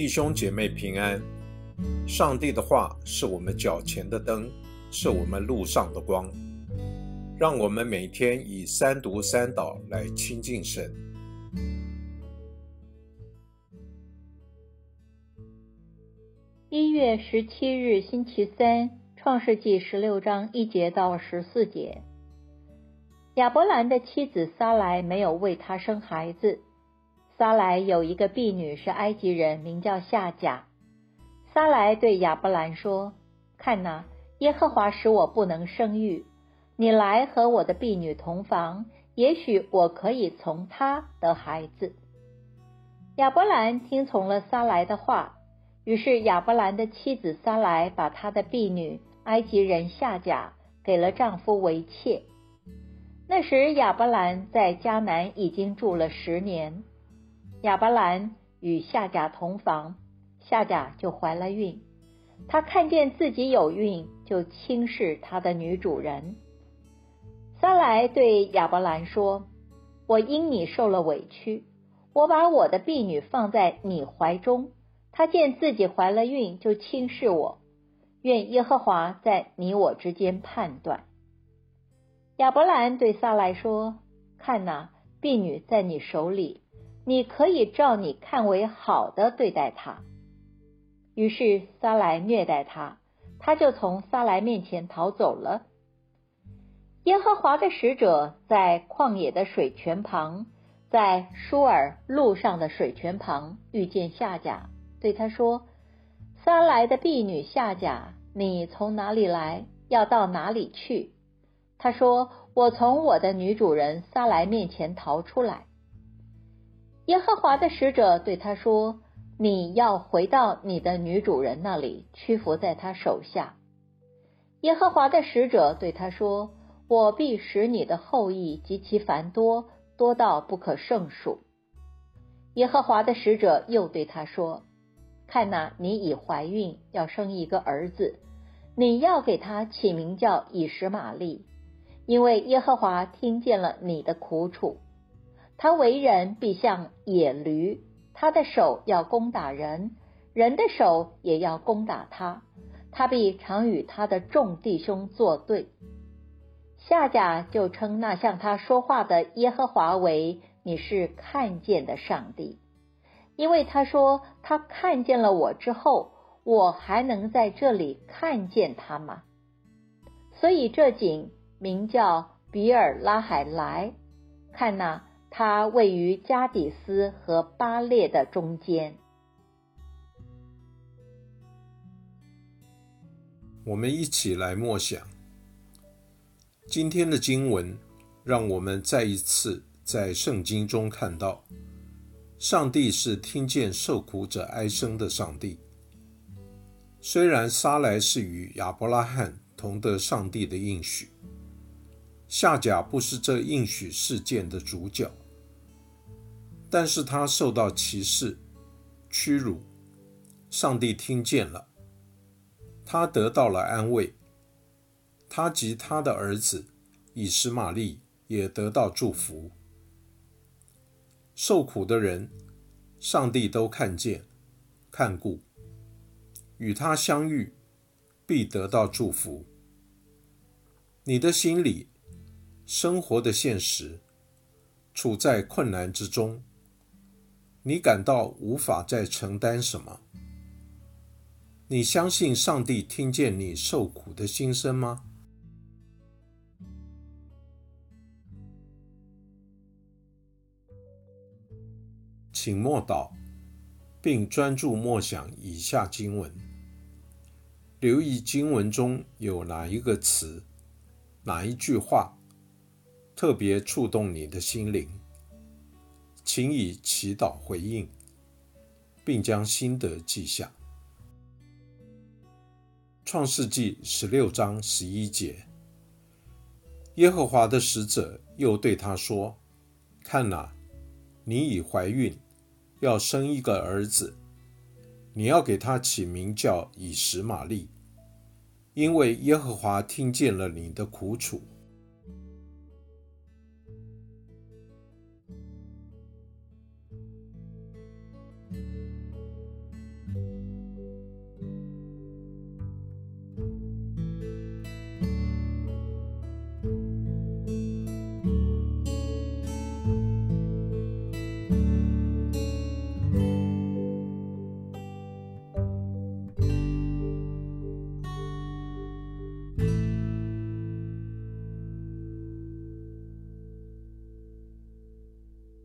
弟兄姐妹平安。上帝的话是我们脚前的灯，是我们路上的光。让我们每天以三读三祷来亲近神。一月十七日，星期三，创世纪十六章一节到十四节。亚伯兰的妻子撒莱没有为他生孩子。撒莱有一个婢女是埃及人，名叫夏甲。撒莱对亚伯兰说：“看哪，耶和华使我不能生育，你来和我的婢女同房，也许我可以从她得孩子。”亚伯兰听从了撒莱的话，于是亚伯兰的妻子撒莱把他的婢女埃及人夏甲给了丈夫为妾。那时亚伯兰在迦南已经住了十年。亚伯兰与夏甲同房，夏甲就怀了孕。他看见自己有孕，就轻视他的女主人。撒来对亚伯兰说：“我因你受了委屈，我把我的婢女放在你怀中。他见自己怀了孕，就轻视我。愿耶和华在你我之间判断。”亚伯兰对撒来说：“看哪，婢女在你手里。”你可以照你看为好的对待他。于是撒来虐待他，他就从撒来面前逃走了。耶和华的使者在旷野的水泉旁，在舒尔路上的水泉旁遇见夏甲，对他说：“撒来的婢女夏甲，你从哪里来？要到哪里去？”他说：“我从我的女主人撒来面前逃出来。”耶和华的使者对他说：“你要回到你的女主人那里，屈服在他手下。”耶和华的使者对他说：“我必使你的后裔极其繁多，多到不可胜数。”耶和华的使者又对他说：“看哪，你已怀孕，要生一个儿子，你要给他起名叫以实玛利，因为耶和华听见了你的苦楚。”他为人必像野驴，他的手要攻打人，人的手也要攻打他。他必常与他的众弟兄作对。夏甲就称那向他说话的耶和华为你是看见的上帝，因为他说他看见了我之后，我还能在这里看见他吗？所以这井名叫比尔拉海莱。看那。它位于加底斯和巴列的中间。我们一起来默想今天的经文，让我们再一次在圣经中看到，上帝是听见受苦者哀声的上帝。虽然撒来是与亚伯拉罕同得上帝的应许，夏甲不是这应许事件的主角。但是他受到歧视、屈辱，上帝听见了，他得到了安慰，他及他的儿子以实玛利也得到祝福。受苦的人，上帝都看见、看顾，与他相遇，必得到祝福。你的心里，生活的现实，处在困难之中。你感到无法再承担什么？你相信上帝听见你受苦的心声吗？请默祷，并专注默想以下经文，留意经文中有哪一个词、哪一句话特别触动你的心灵。请以祈祷回应，并将心得记下。创世纪十六章十一节，耶和华的使者又对他说：“看哪，你已怀孕，要生一个儿子，你要给他起名叫以实玛利，因为耶和华听见了你的苦楚。